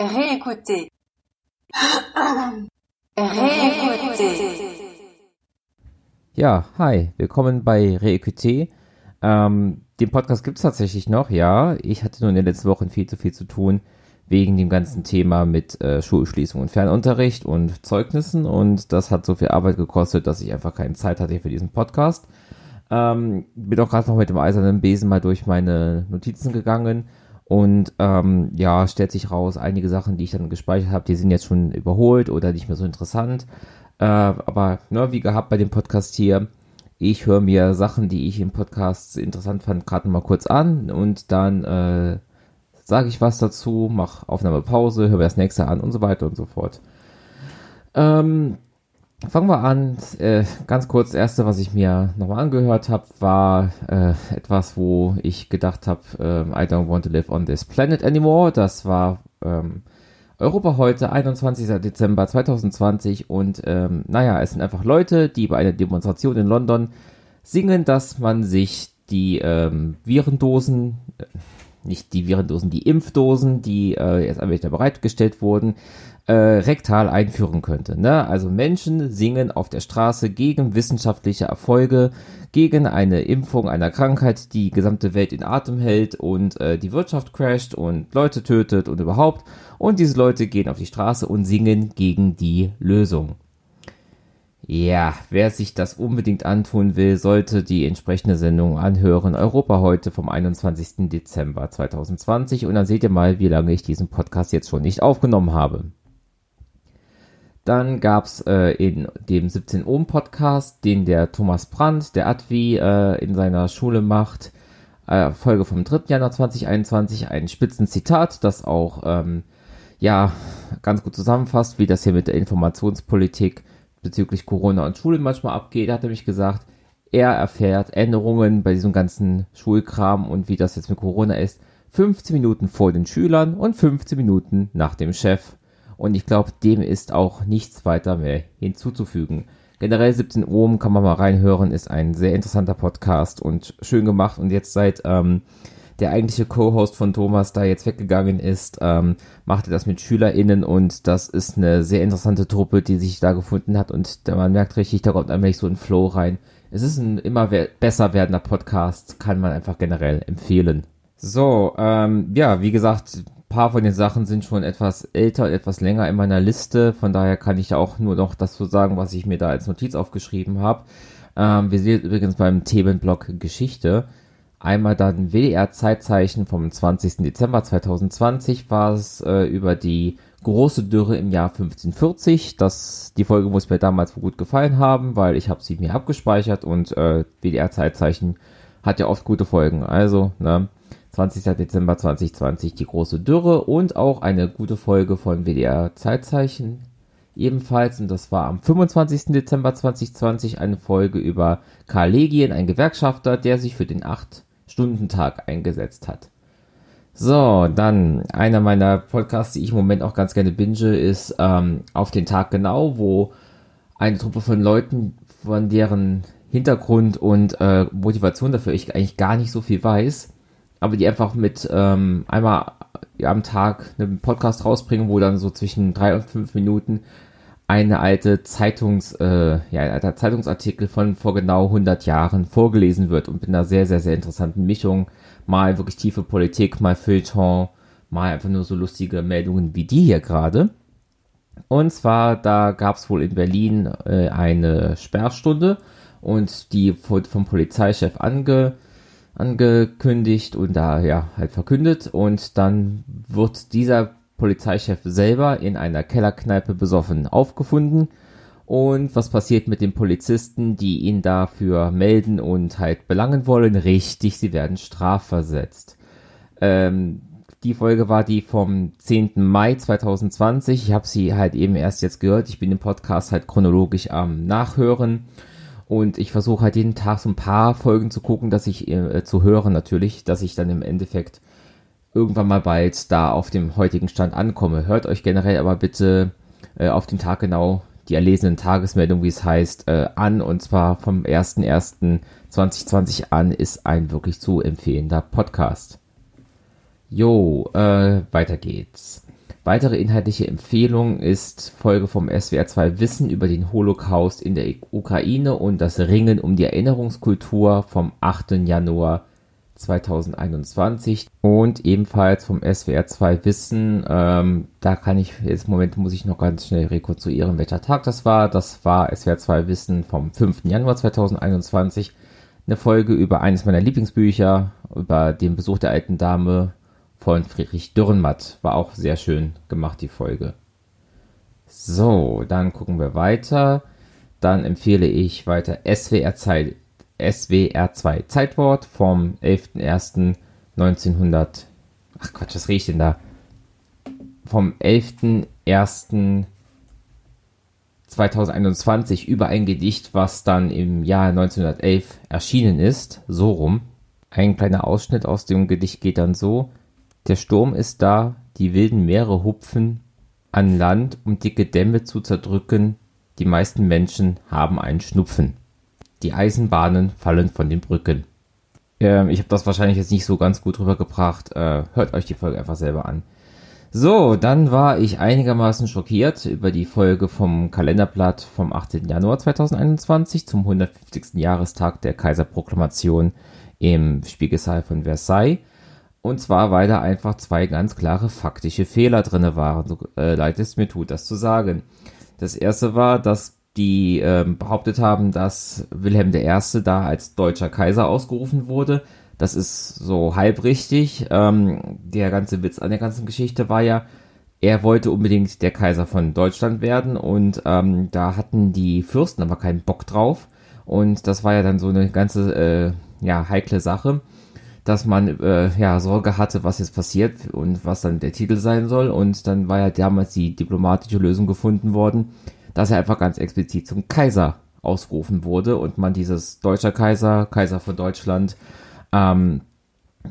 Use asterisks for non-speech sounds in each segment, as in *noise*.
Réécoutez. *gasps* Réécoutez. Ja, hi, willkommen bei Reequité. Ähm, den Podcast gibt es tatsächlich noch, ja. Ich hatte nur in den letzten Wochen viel zu viel zu tun wegen dem ganzen Thema mit äh, Schulschließung und Fernunterricht und Zeugnissen und das hat so viel Arbeit gekostet, dass ich einfach keine Zeit hatte für diesen Podcast. Ähm, bin auch gerade noch mit dem eisernen Besen mal durch meine Notizen gegangen und ähm, ja, stellt sich raus, einige Sachen, die ich dann gespeichert habe, die sind jetzt schon überholt oder nicht mehr so interessant. Äh, aber ne, wie gehabt bei dem Podcast hier, ich höre mir Sachen, die ich im Podcast interessant fand, gerade mal kurz an und dann äh, sage ich was dazu, mache Aufnahmepause, höre mir das nächste an und so weiter und so fort. Ähm, fangen wir an. Äh, ganz kurz, das erste, was ich mir nochmal angehört habe, war äh, etwas, wo ich gedacht habe, äh, I don't want to live on this planet anymore. Das war ähm, Europa heute, 21. Dezember 2020 und ähm, naja, es sind einfach Leute, die bei einer Demonstration in London singen, dass man sich die ähm, Virendosen, äh, nicht die Virendosen, die Impfdosen, die äh, jetzt wieder bereitgestellt wurden, äh, rektal einführen könnte. Ne? Also Menschen singen auf der Straße gegen wissenschaftliche Erfolge, gegen eine Impfung einer Krankheit, die gesamte Welt in Atem hält und äh, die Wirtschaft crasht und Leute tötet und überhaupt. Und diese Leute gehen auf die Straße und singen gegen die Lösung. Ja, wer sich das unbedingt antun will, sollte die entsprechende Sendung anhören. Europa heute vom 21. Dezember 2020. Und dann seht ihr mal, wie lange ich diesen Podcast jetzt schon nicht aufgenommen habe. Dann gab's äh, in dem 17 Ohm Podcast, den der Thomas Brandt, der Advi, äh, in seiner Schule macht, äh, Folge vom 3. Januar 2021, ein Spitzenzitat, das auch ähm, ja ganz gut zusammenfasst, wie das hier mit der Informationspolitik bezüglich Corona und Schule manchmal abgeht. Er hat nämlich gesagt, er erfährt Änderungen bei diesem ganzen Schulkram und wie das jetzt mit Corona ist, 15 Minuten vor den Schülern und 15 Minuten nach dem Chef. Und ich glaube, dem ist auch nichts weiter mehr hinzuzufügen. Generell 17 Ohm kann man mal reinhören, ist ein sehr interessanter Podcast und schön gemacht. Und jetzt seit ähm, der eigentliche Co-Host von Thomas da jetzt weggegangen ist, ähm, macht er das mit SchülerInnen und das ist eine sehr interessante Truppe, die sich da gefunden hat und man merkt richtig, da kommt eigentlich so ein Flow rein. Es ist ein immer besser werdender Podcast, kann man einfach generell empfehlen. So, ähm, ja, wie gesagt, paar von den Sachen sind schon etwas älter, etwas länger in meiner Liste. Von daher kann ich ja auch nur noch das so sagen, was ich mir da als Notiz aufgeschrieben habe. Ähm, wir sehen übrigens beim Themenblock Geschichte. Einmal dann WDR-Zeitzeichen vom 20. Dezember 2020 war es äh, über die große Dürre im Jahr 1540. Das, die Folge muss mir damals gut gefallen haben, weil ich habe sie mir abgespeichert und äh, WDR-Zeitzeichen hat ja oft gute Folgen. Also, ne, 20. Dezember 2020 die große Dürre und auch eine gute Folge von WDR Zeitzeichen ebenfalls und das war am 25. Dezember 2020 eine Folge über Karl Legien, ein Gewerkschafter, der sich für den 8-Stunden-Tag eingesetzt hat. So, dann einer meiner Podcasts, die ich im Moment auch ganz gerne binge, ist ähm, Auf den Tag genau, wo eine Truppe von Leuten, von deren Hintergrund und äh, Motivation dafür ich eigentlich gar nicht so viel weiß, aber die einfach mit ähm, einmal am Tag einen Podcast rausbringen, wo dann so zwischen drei und fünf Minuten eine alte Zeitungs, äh, ja, ein alter Zeitungsartikel von vor genau 100 Jahren vorgelesen wird und mit einer sehr, sehr, sehr interessanten Mischung. Mal wirklich tiefe Politik, mal Feuilleton, mal einfach nur so lustige Meldungen wie die hier gerade. Und zwar, da gab es wohl in Berlin äh, eine Sperrstunde und die vom Polizeichef ange, angekündigt und da ja halt verkündet und dann wird dieser Polizeichef selber in einer Kellerkneipe besoffen aufgefunden und was passiert mit den Polizisten, die ihn dafür melden und halt belangen wollen? Richtig, sie werden strafversetzt. Ähm, die Folge war die vom 10. Mai 2020. Ich habe sie halt eben erst jetzt gehört. Ich bin im Podcast halt chronologisch am Nachhören und ich versuche halt jeden Tag so ein paar Folgen zu gucken, dass ich äh, zu hören natürlich, dass ich dann im Endeffekt irgendwann mal bald da auf dem heutigen Stand ankomme. Hört euch generell aber bitte äh, auf den Tag genau die erlesenen Tagesmeldungen, wie es heißt, äh, an. Und zwar vom 01.01.2020 an ist ein wirklich zu empfehlender Podcast. Jo, äh, weiter geht's. Weitere inhaltliche Empfehlung ist Folge vom SWR 2 Wissen über den Holocaust in der Ukraine und das Ringen um die Erinnerungskultur vom 8. Januar 2021 und ebenfalls vom SWR 2 Wissen. Ähm, da kann ich jetzt, Moment muss ich noch ganz schnell rekonstruieren, welcher Tag das war. Das war SWR 2 Wissen vom 5. Januar 2021. Eine Folge über eines meiner Lieblingsbücher, über den Besuch der alten Dame von Friedrich Dürrenmatt. War auch sehr schön gemacht, die Folge. So, dann gucken wir weiter. Dann empfehle ich weiter SWR, Zeit, SWR 2 Zeitwort vom 11.01.1900. Ach Quatsch, was riecht denn da? Vom 11.01.2021 über ein Gedicht, was dann im Jahr 1911 erschienen ist. So rum. Ein kleiner Ausschnitt aus dem Gedicht geht dann so. Der Sturm ist da, die wilden Meere hupfen an Land, um dicke Dämme zu zerdrücken, die meisten Menschen haben einen Schnupfen. Die Eisenbahnen fallen von den Brücken. Ähm, ich habe das wahrscheinlich jetzt nicht so ganz gut rübergebracht. Äh, hört euch die Folge einfach selber an. So, dann war ich einigermaßen schockiert über die Folge vom Kalenderblatt vom 18. Januar 2021 zum 150. Jahrestag der Kaiserproklamation im Spiegelsaal von Versailles. Und zwar, weil da einfach zwei ganz klare faktische Fehler drinne waren. So äh, leid es mir tut, das zu sagen. Das erste war, dass die ähm, behauptet haben, dass Wilhelm I. da als deutscher Kaiser ausgerufen wurde. Das ist so halb richtig. Ähm, der ganze Witz an der ganzen Geschichte war ja, er wollte unbedingt der Kaiser von Deutschland werden und ähm, da hatten die Fürsten aber keinen Bock drauf. Und das war ja dann so eine ganze äh, ja, heikle Sache dass man äh, ja Sorge hatte, was jetzt passiert und was dann der Titel sein soll. Und dann war ja damals die diplomatische Lösung gefunden worden, dass er einfach ganz explizit zum Kaiser ausgerufen wurde und man dieses deutscher Kaiser, Kaiser von Deutschland, ähm,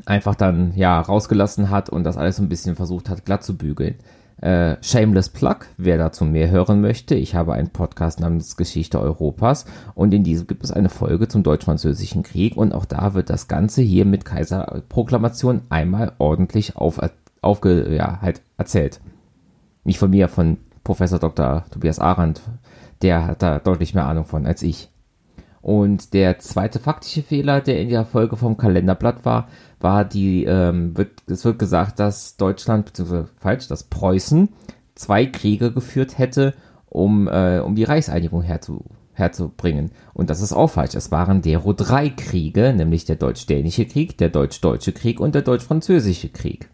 einfach dann ja rausgelassen hat und das alles so ein bisschen versucht hat glatt zu bügeln. Äh, Shameless Plug, wer dazu mehr hören möchte, ich habe einen Podcast namens Geschichte Europas und in diesem gibt es eine Folge zum Deutsch-Französischen Krieg und auch da wird das Ganze hier mit Kaiserproklamation einmal ordentlich auf, aufge, ja, halt erzählt. Nicht von mir, von Professor Dr. Tobias Arendt, der hat da deutlich mehr Ahnung von als ich. Und der zweite faktische Fehler, der in der Folge vom Kalenderblatt war, war die, ähm, wird, es wird gesagt, dass Deutschland, beziehungsweise falsch, dass Preußen zwei Kriege geführt hätte, um, äh, um die Reichseinigung herzu, herzubringen. Und das ist auch falsch. Es waren dero drei Kriege, nämlich der Deutsch-Dänische Krieg, der Deutsch-Deutsche Krieg und der Deutsch-Französische Krieg.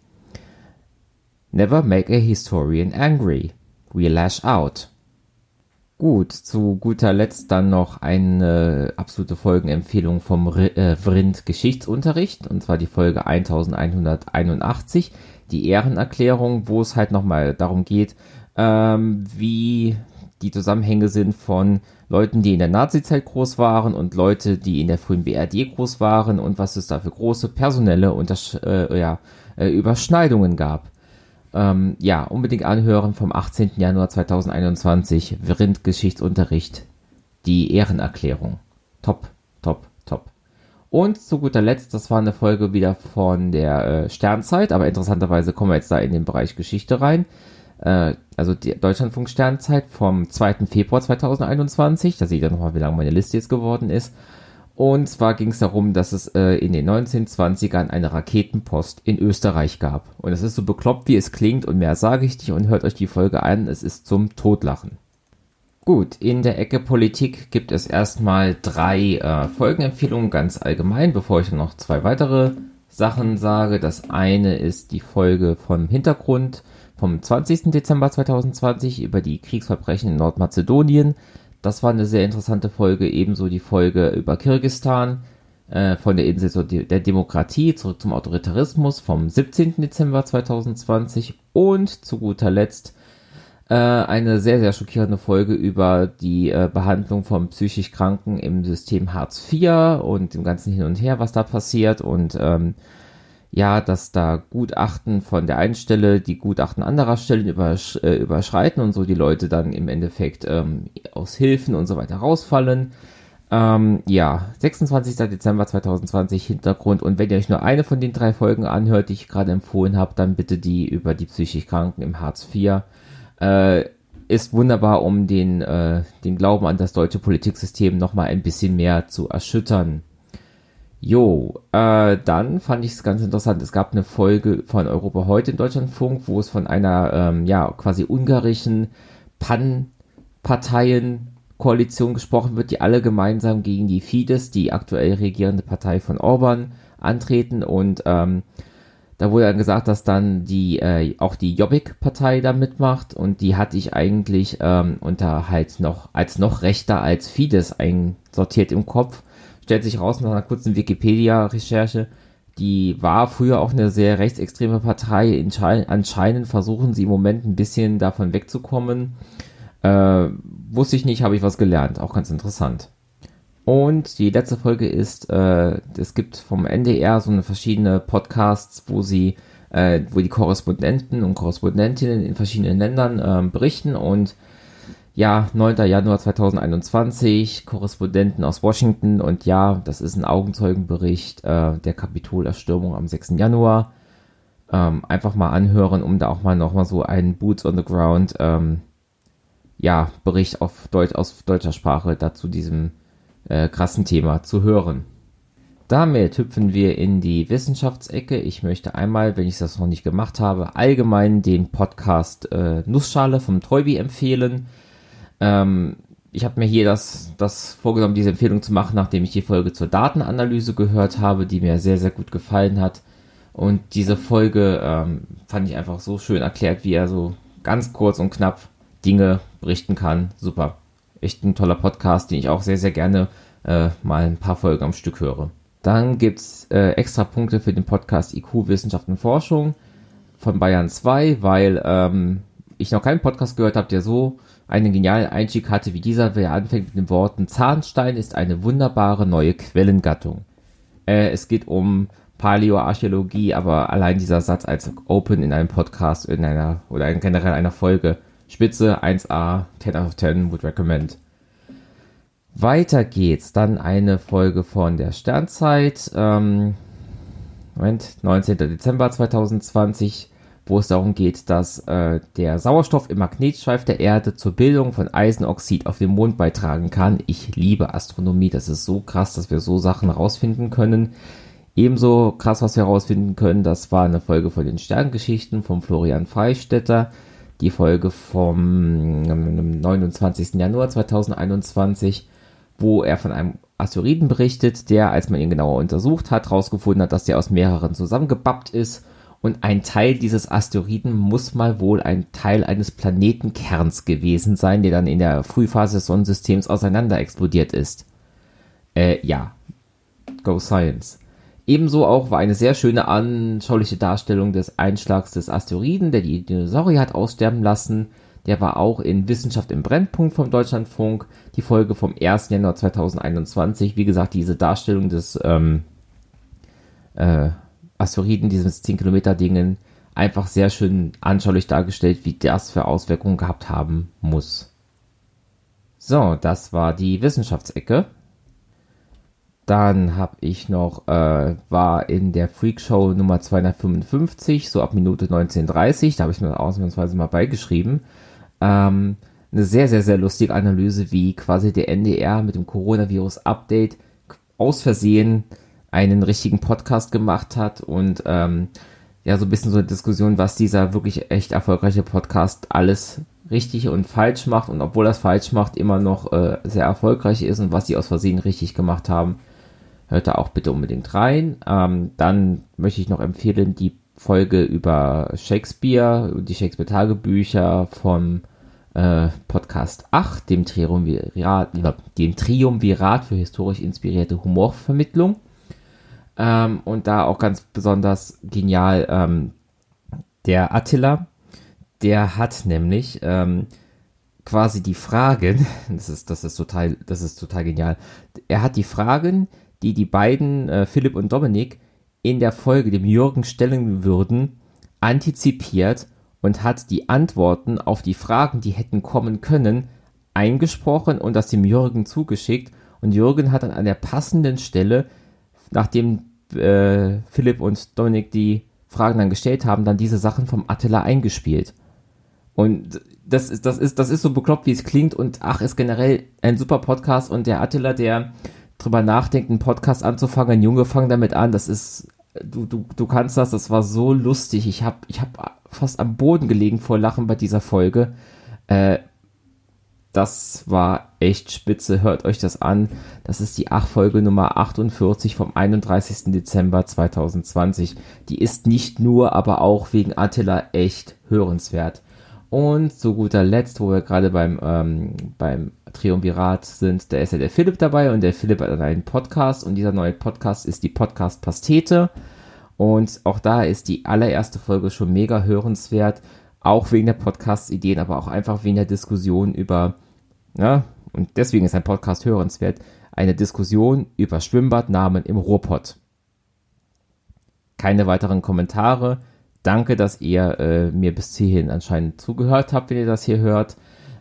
Never make a historian angry. We lash out. Gut, zu guter Letzt dann noch eine absolute Folgenempfehlung vom äh, Vrind Geschichtsunterricht, und zwar die Folge 1181, die Ehrenerklärung, wo es halt nochmal darum geht, ähm, wie die Zusammenhänge sind von Leuten, die in der Nazizeit groß waren und Leute, die in der frühen BRD groß waren und was es da für große personelle Untersch äh, ja, äh, Überschneidungen gab. Ähm, ja, unbedingt anhören vom 18. Januar 2021, Vrind Geschichtsunterricht, die Ehrenerklärung. Top, top, top. Und zu guter Letzt, das war eine Folge wieder von der äh, Sternzeit, aber interessanterweise kommen wir jetzt da in den Bereich Geschichte rein. Äh, also die Deutschlandfunk Sternzeit vom 2. Februar 2021, da seht ihr nochmal, wie lang meine Liste jetzt geworden ist. Und zwar ging es darum, dass es äh, in den 1920ern eine Raketenpost in Österreich gab. Und es ist so bekloppt, wie es klingt, und mehr sage ich nicht und hört euch die Folge an, es ist zum Totlachen. Gut, in der Ecke Politik gibt es erstmal drei äh, Folgenempfehlungen ganz allgemein, bevor ich noch zwei weitere Sachen sage. Das eine ist die Folge vom Hintergrund vom 20. Dezember 2020 über die Kriegsverbrechen in Nordmazedonien. Das war eine sehr interessante Folge, ebenso die Folge über Kirgistan, äh, von der Insel der Demokratie zurück zum Autoritarismus vom 17. Dezember 2020 und zu guter Letzt äh, eine sehr, sehr schockierende Folge über die äh, Behandlung von psychisch Kranken im System Hartz IV und dem ganzen Hin und Her, was da passiert und ähm, ja, dass da Gutachten von der einen Stelle die Gutachten anderer Stellen übersch äh, überschreiten und so die Leute dann im Endeffekt ähm, aus Hilfen und so weiter rausfallen. Ähm, ja, 26. Dezember 2020 Hintergrund. Und wenn ihr euch nur eine von den drei Folgen anhört, die ich gerade empfohlen habe, dann bitte die über die psychisch Kranken im Hartz IV. Äh, ist wunderbar, um den, äh, den Glauben an das deutsche Politiksystem nochmal ein bisschen mehr zu erschüttern. Jo, äh, dann fand ich es ganz interessant. Es gab eine Folge von Europa heute in Deutschlandfunk, wo es von einer, ähm, ja, quasi ungarischen Pan-Parteien-Koalition gesprochen wird, die alle gemeinsam gegen die Fidesz, die aktuell regierende Partei von Orban, antreten und ähm, da wurde dann gesagt, dass dann die äh, auch die Jobbik-Partei da mitmacht und die hatte ich eigentlich ähm, unter halt noch als noch rechter als Fidesz einsortiert im Kopf. Stellt sich raus nach einer kurzen Wikipedia-Recherche, die war früher auch eine sehr rechtsextreme Partei. Anscheinend versuchen sie im Moment ein bisschen davon wegzukommen. Äh, wusste ich nicht, habe ich was gelernt. Auch ganz interessant. Und die letzte Folge ist, äh, es gibt vom NDR so eine verschiedene Podcasts, wo sie, äh, wo die Korrespondenten und Korrespondentinnen in verschiedenen Ländern äh, berichten und ja, 9. Januar 2021, Korrespondenten aus Washington und ja, das ist ein Augenzeugenbericht äh, der Kapitolerstürmung am 6. Januar. Ähm, einfach mal anhören, um da auch mal nochmal so einen Boots on the Ground, ähm, ja, Bericht auf Deutsch, aus deutscher Sprache dazu diesem äh, krassen Thema zu hören. Damit hüpfen wir in die Wissenschaftsecke. Ich möchte einmal, wenn ich das noch nicht gemacht habe, allgemein den Podcast äh, Nussschale vom Treubi empfehlen. Ähm, ich habe mir hier das, das vorgenommen, diese Empfehlung zu machen, nachdem ich die Folge zur Datenanalyse gehört habe, die mir sehr, sehr gut gefallen hat. Und diese Folge ähm, fand ich einfach so schön erklärt, wie er so ganz kurz und knapp Dinge berichten kann. Super echt ein toller Podcast, den ich auch sehr, sehr gerne äh, mal ein paar Folgen am Stück höre. Dann gibt's äh, extra Punkte für den Podcast IQ Wissenschaft und Forschung von Bayern 2, weil ähm, ich noch keinen Podcast gehört habe, der so einen genialen Einstieg hatte wie dieser, wer anfängt mit den Worten Zahnstein ist eine wunderbare neue Quellengattung. Äh, es geht um Paläoarchäologie, aber allein dieser Satz als Open in einem Podcast, in einer oder in generell einer Folge Spitze 1A, 10 out of 10, would recommend. Weiter geht's. Dann eine Folge von der Sternzeit. Ähm, Moment, 19. Dezember 2020, wo es darum geht, dass äh, der Sauerstoff im Magnetschweif der Erde zur Bildung von Eisenoxid auf dem Mond beitragen kann. Ich liebe Astronomie. Das ist so krass, dass wir so Sachen rausfinden können. Ebenso krass, was wir herausfinden können, das war eine Folge von den Sterngeschichten von Florian Freistetter die Folge vom 29. Januar 2021, wo er von einem Asteroiden berichtet, der, als man ihn genauer untersucht hat, herausgefunden hat, dass der aus mehreren zusammengebappt ist und ein Teil dieses Asteroiden muss mal wohl ein Teil eines Planetenkerns gewesen sein, der dann in der Frühphase des Sonnensystems auseinander explodiert ist. Äh, ja. Go Science. Ebenso auch war eine sehr schöne anschauliche Darstellung des Einschlags des Asteroiden, der die Dinosaurier hat aussterben lassen. Der war auch in Wissenschaft im Brennpunkt vom Deutschlandfunk, die Folge vom 1. Januar 2021. Wie gesagt, diese Darstellung des ähm, äh, Asteroiden, dieses 10 Kilometer Dingen, einfach sehr schön anschaulich dargestellt, wie das für Auswirkungen gehabt haben muss. So, das war die Wissenschaftsecke. Dann habe ich noch, äh, war in der Freakshow Nummer 255, so ab Minute 19.30, da habe ich mir ausnahmsweise mal beigeschrieben. Ähm, eine sehr, sehr, sehr lustige Analyse, wie quasi der NDR mit dem Coronavirus-Update aus Versehen einen richtigen Podcast gemacht hat und ähm, ja, so ein bisschen so eine Diskussion, was dieser wirklich echt erfolgreiche Podcast alles richtig und falsch macht und obwohl das falsch macht, immer noch äh, sehr erfolgreich ist und was sie aus Versehen richtig gemacht haben. Hört da auch bitte unbedingt rein. Ähm, dann möchte ich noch empfehlen die Folge über Shakespeare, die Shakespeare-Tagebücher vom äh, Podcast 8, dem Triumvirat, dem Triumvirat für historisch inspirierte Humorvermittlung. Ähm, und da auch ganz besonders genial ähm, der Attila, der hat nämlich ähm, quasi die Fragen, *laughs* das ist, das ist total, das ist total genial. Er hat die Fragen, die die beiden, äh, Philipp und Dominik, in der Folge dem Jürgen stellen würden, antizipiert und hat die Antworten auf die Fragen, die hätten kommen können, eingesprochen und das dem Jürgen zugeschickt. Und Jürgen hat dann an der passenden Stelle, nachdem äh, Philipp und Dominik die Fragen dann gestellt haben, dann diese Sachen vom Attila eingespielt. Und das ist, das ist, das ist so bekloppt, wie es klingt und ach, ist generell ein super Podcast und der Attila, der drüber nachdenkt, einen Podcast anzufangen, ein Junge, fang damit an, das ist, du, du, du kannst das, das war so lustig. Ich habe ich hab fast am Boden gelegen vor Lachen bei dieser Folge. Äh, das war echt spitze. Hört euch das an. Das ist die Ach-Folge Nummer 48 vom 31. Dezember 2020. Die ist nicht nur, aber auch wegen Attila echt hörenswert. Und zu guter Letzt, wo wir gerade beim, ähm, beim Triumvirat sind, da ist ja der Philipp dabei und der Philipp hat einen Podcast und dieser neue Podcast ist die Podcast Pastete. Und auch da ist die allererste Folge schon mega hörenswert, auch wegen der Podcast-Ideen, aber auch einfach wegen der Diskussion über, ja, und deswegen ist ein Podcast hörenswert, eine Diskussion über Schwimmbadnamen im Ruhrpott. Keine weiteren Kommentare Danke, dass ihr äh, mir bis hierhin anscheinend zugehört habt, wenn ihr das hier hört.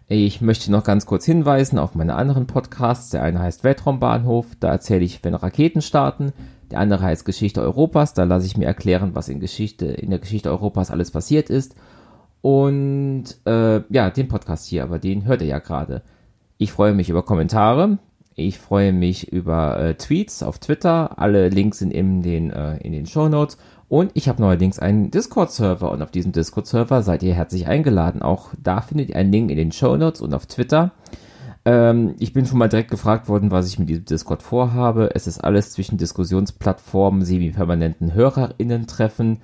Ich möchte noch ganz kurz hinweisen auf meine anderen Podcasts. Der eine heißt Weltraumbahnhof, da erzähle ich, wenn Raketen starten. Der andere heißt Geschichte Europas, da lasse ich mir erklären, was in Geschichte, in der Geschichte Europas alles passiert ist. Und äh, ja, den Podcast hier, aber den hört ihr ja gerade. Ich freue mich über Kommentare. Ich freue mich über äh, Tweets auf Twitter. Alle Links sind in den, äh, in den Show Notes. Und ich habe neuerdings einen Discord-Server und auf diesem Discord-Server seid ihr herzlich eingeladen. Auch da findet ihr einen Link in den Show Notes und auf Twitter. Ähm, ich bin schon mal direkt gefragt worden, was ich mit diesem Discord vorhabe. Es ist alles zwischen Diskussionsplattformen, semi-permanenten HörerInnen-Treffen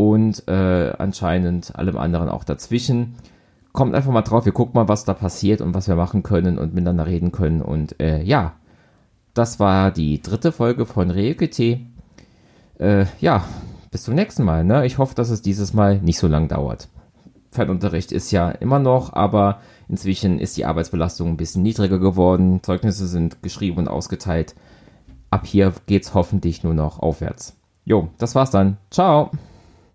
und äh, anscheinend allem anderen auch dazwischen. Kommt einfach mal drauf, wir gucken mal, was da passiert und was wir machen können und miteinander reden können. Und äh, ja, das war die dritte Folge von Reukete. Äh, ja, bis zum nächsten Mal. Ne? Ich hoffe, dass es dieses Mal nicht so lang dauert. Fernunterricht ist ja immer noch, aber inzwischen ist die Arbeitsbelastung ein bisschen niedriger geworden. Zeugnisse sind geschrieben und ausgeteilt. Ab hier geht's hoffentlich nur noch aufwärts. Jo, das war's dann. Ciao.